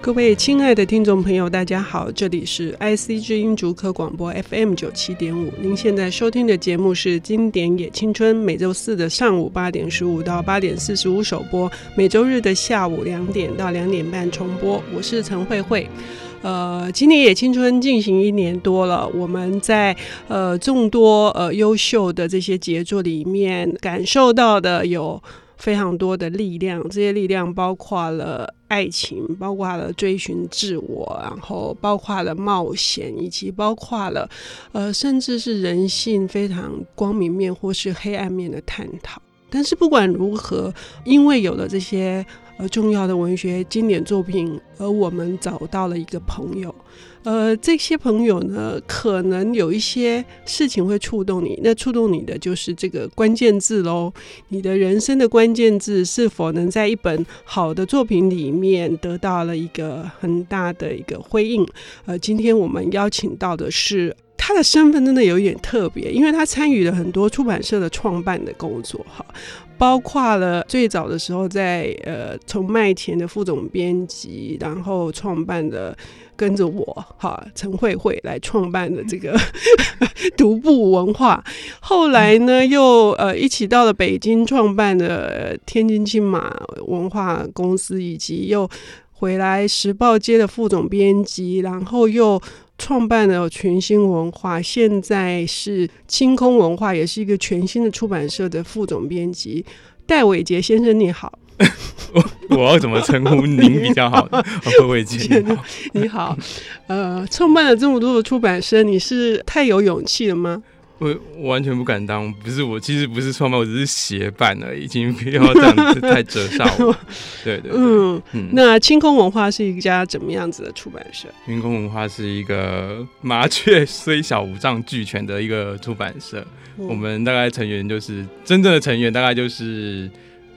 各位亲爱的听众朋友，大家好，这里是 IC 之音竹科广播 FM 九七点五。您现在收听的节目是《经典也青春》，每周四的上午八点十五到八点四十五首播，每周日的下午两点到两点半重播。我是陈慧慧。呃，《经典也青春》进行一年多了，我们在呃众多呃优秀的这些杰作里面，感受到的有。非常多的力量，这些力量包括了爱情，包括了追寻自我，然后包括了冒险，以及包括了呃，甚至是人性非常光明面或是黑暗面的探讨。但是不管如何，因为有了这些呃重要的文学经典作品，而我们找到了一个朋友。呃，这些朋友呢，可能有一些事情会触动你。那触动你的就是这个关键字喽。你的人生的关键字是否能在一本好的作品里面得到了一个很大的一个回应？呃，今天我们邀请到的是他的身份真的有一点特别，因为他参与了很多出版社的创办的工作，哈，包括了最早的时候在呃从麦田的副总编辑，然后创办的。跟着我哈，陈慧慧来创办的这个 独步文化，后来呢又呃一起到了北京创办的天津青马文化公司，以及又回来时报街的副总编辑，然后又创办了全新文化，现在是清空文化，也是一个全新的出版社的副总编辑。戴伟杰先生，你好。我我要怎么称呼您比较好？慧慧姐，你好。呃，创办了这么多的出版社，你是太有勇气了吗？我我完全不敢当，不是我，其实不是创办，我只是协办而已，已经不要这样子太折煞我。对对，对，嗯嗯。那清空文化是一家怎么样子的出版社？清空文化是一个麻雀虽小五脏俱全的一个出版社。嗯、我们大概成员就是真正的成员，大概就是。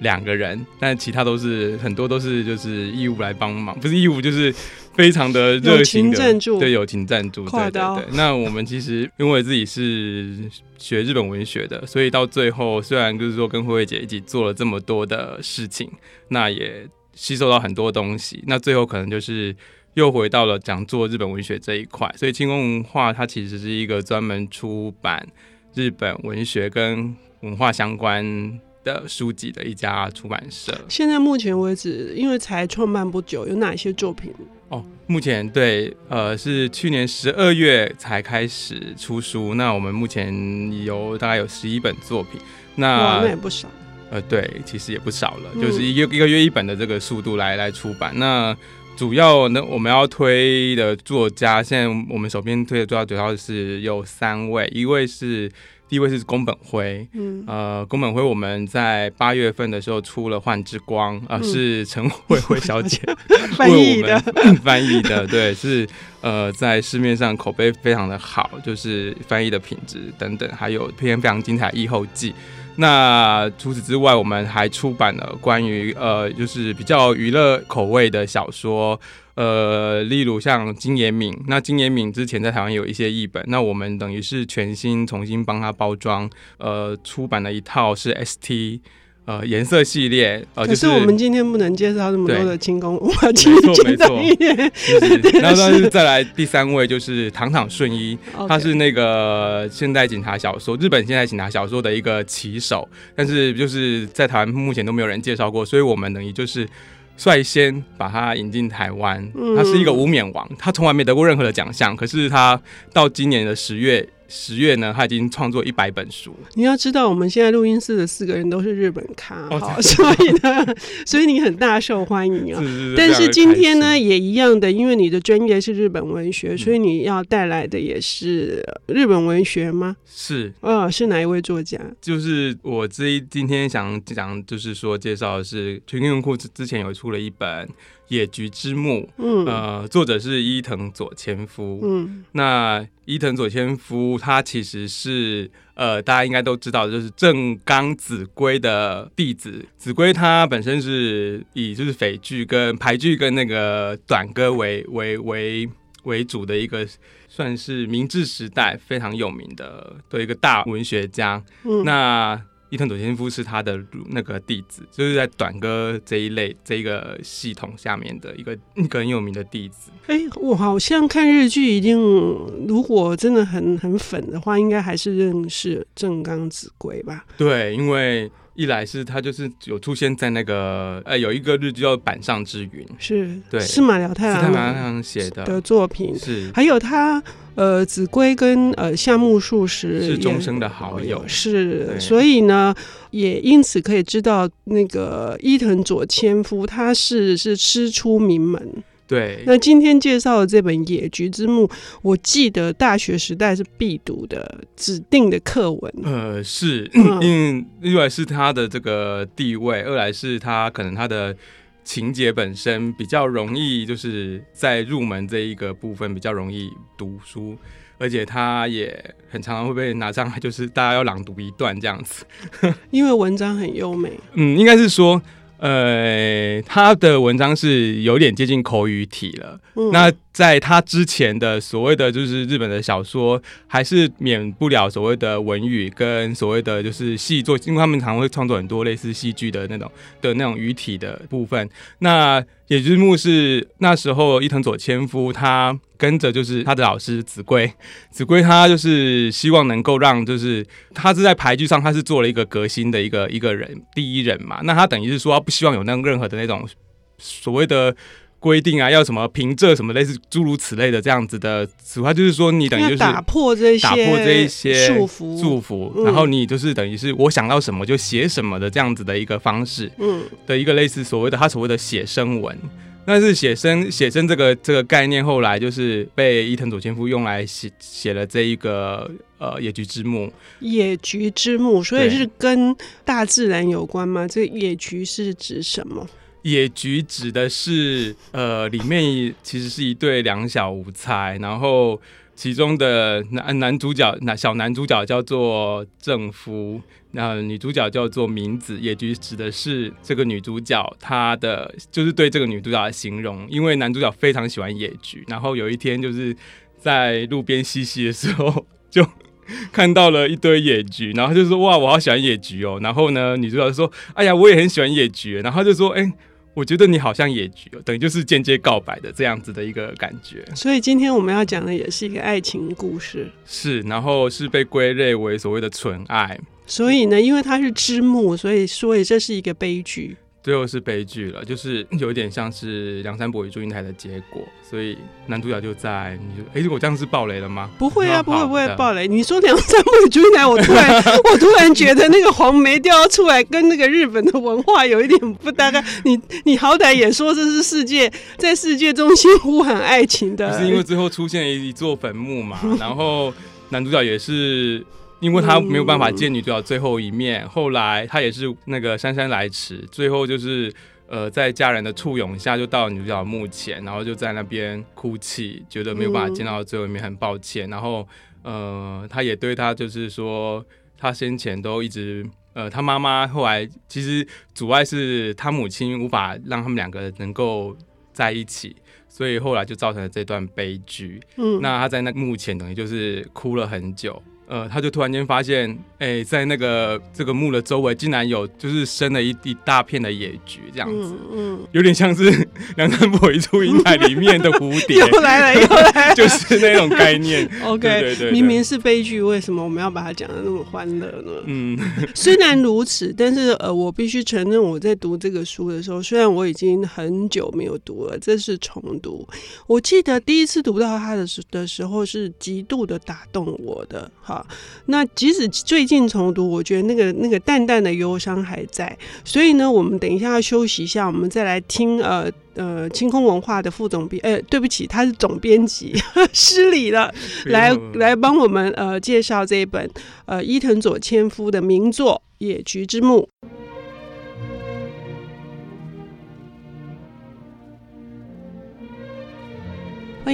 两个人，但其他都是很多都是就是义务来帮忙，不是义务就是非常的热情的赞助，对，友情赞助，对对对。那我们其实 因为自己是学日本文学的，所以到最后虽然就是说跟慧慧姐一起做了这么多的事情，那也吸收到很多东西。那最后可能就是又回到了讲做日本文学这一块，所以清宫文化它其实是一个专门出版日本文学跟文化相关的书籍的一家出版社。现在目前为止，因为才创办不久，有哪些作品？哦，目前对，呃，是去年十二月才开始出书。那我们目前有大概有十一本作品。那，那也不少。呃，对，其实也不少了，嗯、就是一个一个月一本的这个速度来来出版。那主要呢，我们要推的作家，现在我们手边推的作家主要是有三位，一位是。第一位是宫本辉，嗯，呃，宫本辉我们在八月份的时候出了《幻之光》，呃，嗯、是陈慧慧小姐 翻译的，翻译的，对，是呃，在市面上口碑非常的好，就是翻译的品质等等，还有篇非常精彩的译后记。那除此之外，我们还出版了关于呃，就是比较娱乐口味的小说。呃，例如像金延敏，那金延敏之前在台湾有一些译本，那我们等于是全新重新帮他包装，呃，出版了一套是 ST。呃，颜色系列，呃，可是我们今天不能介绍那么多的轻功，我没错没错。然后，但是再来第三位就是堂堂顺一，他是那个现代警察小说，日本现代警察小说的一个旗手，但是就是在台湾目前都没有人介绍过，所以我们等于就是率先把他引进台湾。他是一个无冕王，他从来没得过任何的奖项，可是他到今年的十月。十月呢，他已经创作一百本书。你要知道，我们现在录音室的四个人都是日本咖，所以呢，所以你很大受欢迎啊。是是是，但是今天呢，也一样的，因为你的专业是日本文学，所以你要带来的也是日本文学吗？是，哦，是哪一位作家？就是我这一今天想讲，就是说介绍的是全新文库之之前有出了一本。野菊之墓，嗯，呃，作者是伊藤左千夫，嗯，那伊藤左千夫他其实是，呃，大家应该都知道，就是正刚子规的弟子。子规他本身是以就是匪剧跟俳句跟那个短歌为为为为主的一个，算是明治时代非常有名的的一个大文学家。嗯，那伊藤佐千夫是他的那个弟子，就是在短歌这一类这一个系统下面的一个一个很有名的弟子。哎、欸，我好像看日剧，一定如果真的很很粉的话，应该还是认识正冈子规吧？对，因为。一来是他就是有出现在那个呃有一个日剧叫《板上之云》，是对是马辽太郎是马辽太郎写的的作品，是。还有他呃子规跟呃夏目漱石是终生的好友，是。所以呢也因此可以知道那个伊藤佐千夫他是是师出名门。对，那今天介绍的这本《野菊之墓》，我记得大学时代是必读的指定的课文。呃，是，因为一来是它的这个地位，二来是它可能它的情节本身比较容易，就是在入门这一个部分比较容易读书，而且他也很常常会被拿上来，就是大家要朗读一段这样子，因为文章很优美。嗯，应该是说。呃，他的文章是有点接近口语体了。嗯、那在他之前的所谓的就是日本的小说，还是免不了所谓的文语跟所谓的就是戏作，因为他们常会创作很多类似戏剧的那种的那种语体的部分。那野之木是那时候伊藤佐千夫他跟着就是他的老师子规，子规他就是希望能够让就是他是在俳句上他是做了一个革新的一个一个人第一人嘛，那他等于是说他不希望有那任何的那种所谓的。规定啊，要什么凭证什么类似诸如此类的这样子的词话，就是说你等于就是打破这些打破这一些束缚束缚，然后你就是等于是我想到什么就写什么的这样子的一个方式，嗯，的一个类似所谓的他所谓的写生文。但是写生写生这个这个概念后来就是被伊藤佐千夫用来写写了这一个呃野菊之墓。野菊之墓，所以是跟大自然有关吗？这个野菊是指什么？野菊指的是，呃，里面其实是一对两小无猜，然后其中的男男主角，男小男主角叫做正夫，那女主角叫做明子。野菊指的是这个女主角，她的就是对这个女主角的形容，因为男主角非常喜欢野菊，然后有一天就是在路边嬉戏的时候，就 看到了一堆野菊，然后就说哇，我好喜欢野菊哦。然后呢，女主角说，哎呀，我也很喜欢野菊。然后就说，哎、我觉得你好像野菊，等于就是间接告白的这样子的一个感觉。所以今天我们要讲的也是一个爱情故事。是，然后是被归类为所谓的纯爱。所以呢，因为它是之木，所以所以这是一个悲剧。最后是悲剧了，就是 有一点像是梁山伯与祝英台的结果，所以男主角就在你说，哎、欸，我这样是暴雷了吗？不会啊，不会不会暴雷。你说梁山伯与祝英台，我突然 我突然觉得那个黄梅调出来，跟那个日本的文化有一点不搭嘎。你你好歹也说这是世界在世界中心呼喊爱情的，是因为最后出现一座坟墓嘛，然后男主角也是。因为他没有办法见女主角最后一面，嗯、后来他也是那个姗姗来迟，最后就是呃在家人的簇拥下就到女主角墓前，然后就在那边哭泣，觉得没有办法见到最后一面，很抱歉。然后呃他也对他就是说，他先前都一直呃他妈妈后来其实阻碍是他母亲无法让他们两个能够在一起，所以后来就造成了这段悲剧。嗯，那他在那墓前等于就是哭了很久。呃，他就突然间发现，哎、欸，在那个这个墓的周围，竟然有就是生了一一大片的野菊，这样子，嗯，嗯有点像是《梁山伯与祝英台》里面的蝴蝶，又来了，又来了，就是那种概念。OK，对，对，对，对，明明是悲剧，为什么我们要把它讲的那么欢乐呢？嗯，虽然如此，但是呃，我必须承认，我在读这个书的时候，虽然我已经很久没有读了，这是重读。我记得第一次读到它的时的时候，是极度的打动我的，哈。那即使最近重读，我觉得那个那个淡淡的忧伤还在。所以呢，我们等一下要休息一下，我们再来听呃呃清空文化的副总编，呃，对不起，他是总编辑，失礼了，来来帮我们呃介绍这一本呃伊藤佐千夫的名作《野菊之墓》。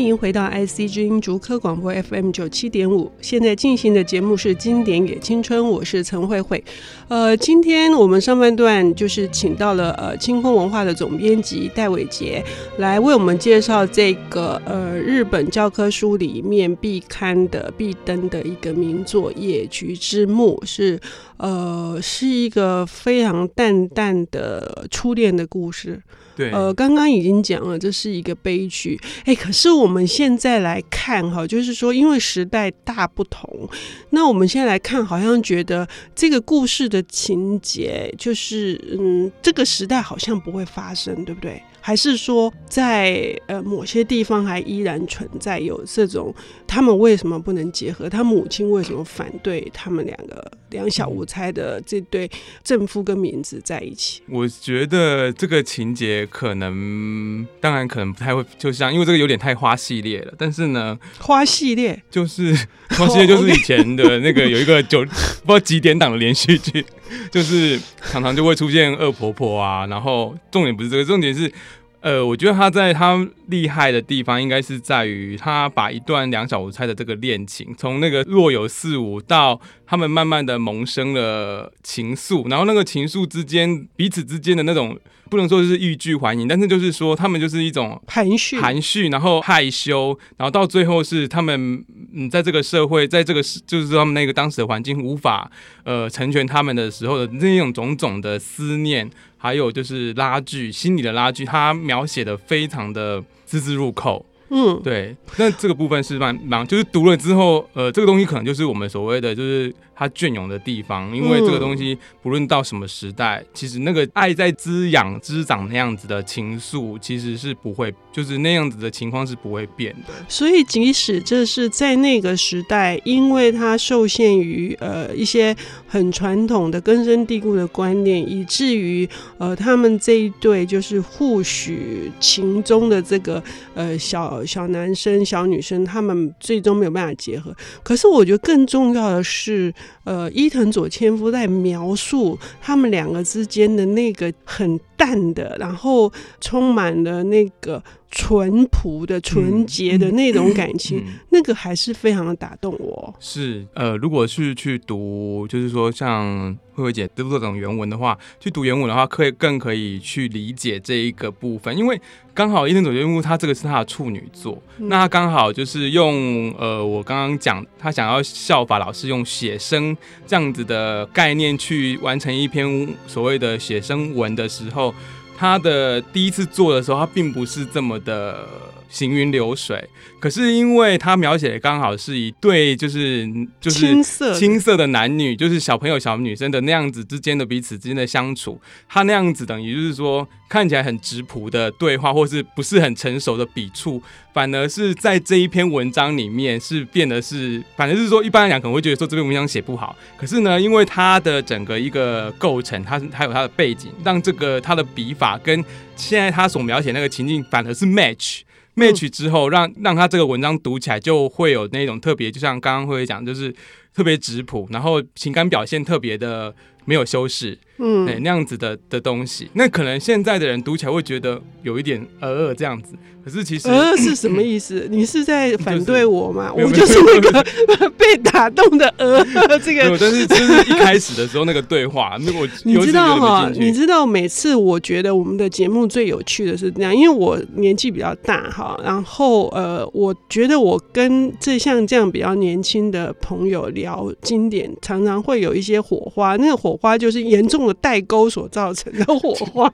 欢迎回到 IC 之音竹科广播 FM 九七点五，现在进行的节目是《经典也青春》，我是陈慧慧。呃，今天我们上半段就是请到了呃清空文化的总编辑戴伟杰来为我们介绍这个呃日本教科书里面必看的必登的一个名作《野菊之墓》，是。呃，是一个非常淡淡的初恋的故事。对，呃，刚刚已经讲了，这是一个悲剧。哎，可是我们现在来看哈，就是说，因为时代大不同，那我们现在来看，好像觉得这个故事的情节，就是嗯，这个时代好像不会发生，对不对？还是说在呃某些地方还依然存在有这种，他们为什么不能结合？他母亲为什么反对他们两个两小无猜的这对正夫跟名字在一起？我觉得这个情节可能，当然可能不太会，就像因为这个有点太花系列了。但是呢，花系列就是花系列就是以前的那个有一个九不知道几点档的连续剧。就是常常就会出现恶婆婆啊，然后重点不是这个，重点是，呃，我觉得他在他厉害的地方，应该是在于他把一段两小无猜的这个恋情，从那个若有似无到他们慢慢的萌生了情愫，然后那个情愫之间彼此之间的那种。不能说是欲拒还迎，但是就是说他们就是一种含蓄、含蓄，然后害羞，然后到最后是他们嗯，在这个社会，在这个就是说他们那个当时的环境无法呃成全他们的时候的那种种种的思念，还有就是拉锯，心理的拉锯，他描写的非常的字字入口。嗯，对，那这个部分是蛮蛮，就是读了之后，呃，这个东西可能就是我们所谓的就是。他隽永的地方，因为这个东西不论到什么时代，嗯、其实那个爱在滋养、滋长那样子的情愫，其实是不会，就是那样子的情况是不会变的。所以，即使这是在那个时代，因为它受限于呃一些很传统的根深蒂固的观念，以至于呃他们这一对就是互许情衷的这个呃小小男生、小女生，他们最终没有办法结合。可是，我觉得更重要的是。呃，伊藤佐千夫在描述他们两个之间的那个很淡的，然后充满了那个。淳朴的、纯洁的那种感情，嗯嗯嗯、那个还是非常的打动我。是，呃，如果是去读，就是说像慧慧姐读这种原文的话，去读原文的话，可以更可以去理解这一个部分，因为刚好伊藤佐千夫他这个是他的处女作，嗯、那他刚好就是用呃，我刚刚讲他想要效法老师用写生这样子的概念去完成一篇所谓的写生文的时候。他的第一次做的时候，他并不是这么的行云流水，可是因为他描写的刚好是一对，就是就是青涩青涩的男女，就是小朋友小女生的那样子之间的彼此之间的相处，他那样子等于就是说看起来很质朴的对话，或是不是很成熟的笔触。反而是在这一篇文章里面是变得是，反正是说一般来讲可能会觉得说这篇文章写不好，可是呢，因为它的整个一个构成，它是它有它的背景，让这个它的笔法跟现在他所描写那个情境反而是 match match 之后，让让他这个文章读起来就会有那种特别，就像刚刚会讲，就是特别质朴，然后情感表现特别的没有修饰。嗯，哎，那样子的的东西，那可能现在的人读起来会觉得有一点呃呃这样子，可是其实呃是什么意思？你是在反对我吗？我就是那个 被打动的呃 这个。但是就是一开始的时候那个对话，那我你知道哈，你知道每次我觉得我们的节目最有趣的是这样，因为我年纪比较大哈，然后呃，我觉得我跟这像这样比较年轻的朋友聊经典，常常会有一些火花，那个火花就是严重的。代沟所造成的火花，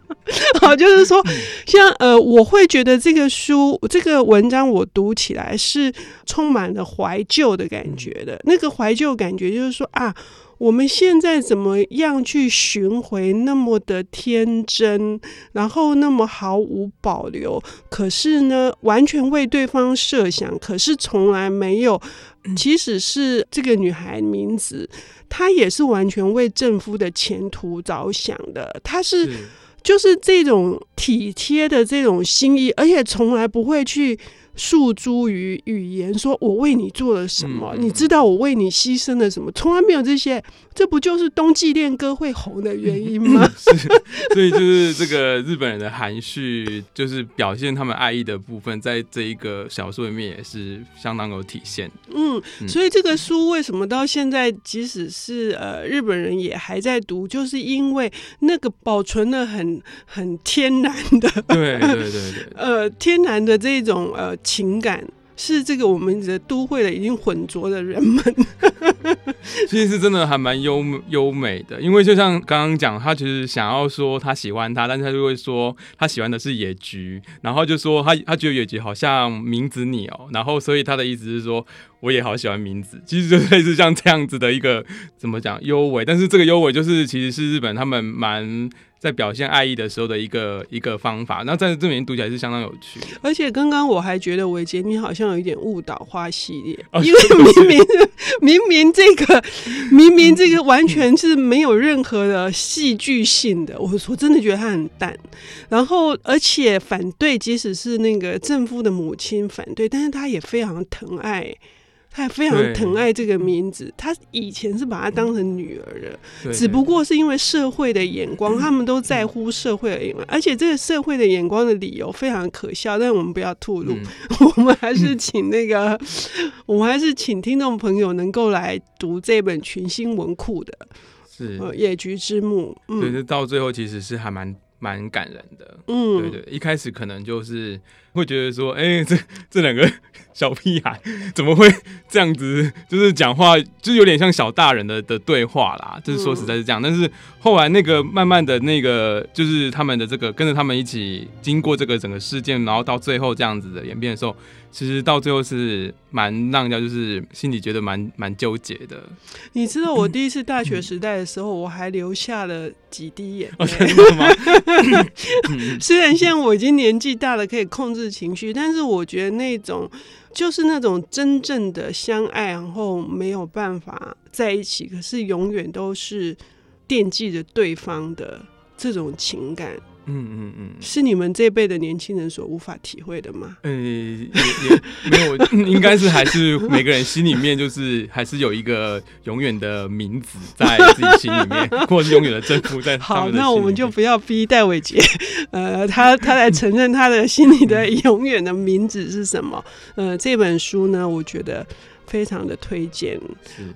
好，就是说，像呃，我会觉得这个书、这个文章，我读起来是充满了怀旧的感觉的。那个怀旧感觉，就是说啊，我们现在怎么样去寻回那么的天真，然后那么毫无保留，可是呢，完全为对方设想，可是从来没有，即使是这个女孩名字。她也是完全为正夫的前途着想的，她是就是这种体贴的这种心意，而且从来不会去诉诸于语言，说我为你做了什么，你知道我为你牺牲了什么，从来没有这些。这不就是冬季恋歌会红的原因吗？是，所以就是这个日本人的含蓄，就是表现他们爱意的部分，在这一个小说里面也是相当有体现。嗯，所以这个书为什么到现在，即使是呃日本人也还在读，就是因为那个保存了很很天然的，对对对对，呃天然的这种呃情感。是这个我们的都会的已经混浊的人们。其实是真的还蛮优优美的，因为就像刚刚讲，他其实想要说他喜欢他，但是他就会说他喜欢的是野菊，然后就说他他觉得野菊好像名字鸟，然后所以他的意思是说我也好喜欢名字，其实就类似像这样子的一个怎么讲优美，但是这个优美就是其实是日本他们蛮。在表现爱意的时候的一个一个方法，那在这里面读起来是相当有趣。而且刚刚我还觉得伟杰你好像有一点误导花系列，哦、因为明明明明这个明明这个完全是没有任何的戏剧性的，我我真的觉得他很淡。然后而且反对，即使是那个正夫的母亲反对，但是他也非常疼爱。他还非常疼爱这个名字，他以前是把她当成女儿的，只不过是因为社会的眼光，他们都在乎社会的眼光，而且这个社会的眼光的理由非常可笑，但是我们不要吐露，我们还是请那个，我们还是请听众朋友能够来读这本群星文库的，是《野菊之墓》，对，这到最后其实是还蛮蛮感人的，嗯，对对，一开始可能就是会觉得说，哎，这这两个。小屁孩怎么会这样子？就是讲话，就是有点像小大人的的对话啦。就是说实在是这样，但是后来那个慢慢的那个，就是他们的这个跟着他们一起经过这个整个事件，然后到最后这样子的演变的时候，其实到最后是蛮让人家就是心里觉得蛮蛮纠结的。你知道我第一次大学时代的时候，我还留下了几滴眼泪。哦，真的吗？虽然现在我已经年纪大了，可以控制情绪，但是我觉得那种。就是那种真正的相爱，然后没有办法在一起，可是永远都是惦记着对方的这种情感。嗯嗯嗯，是你们这辈的年轻人所无法体会的吗？呃，也也没有，应该是还是每个人心里面就是还是有一个永远的名字在自己心里面，或者是永远的征服在。好，那我们就不要逼戴伟杰，呃，他他来承认他的心里的永远的名字是什么？呃，这本书呢，我觉得非常的推荐，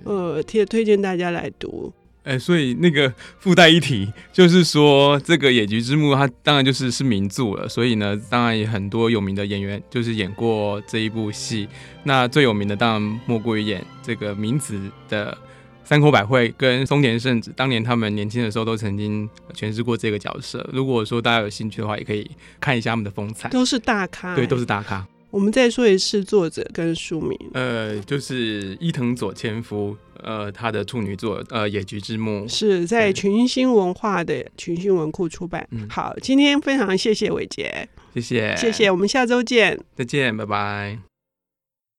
呃，也推荐大家来读。哎、欸，所以那个附带一提，就是说这个《野菊之墓》它当然就是是名著了，所以呢，当然也很多有名的演员就是演过这一部戏。那最有名的当然莫过于演这个明子的三口百惠跟松田圣子，当年他们年轻的时候都曾经诠释过这个角色。如果说大家有兴趣的话，也可以看一下他们的风采，都是大咖，对，都是大咖。我们再说一次作者跟书名，呃，就是伊藤佐千夫，呃，他的处女作，呃，《野菊之墓》是在群星文化的群星文库出版。嗯，好，今天非常谢谢伟杰，谢谢，谢谢，我们下周见，再见，拜拜。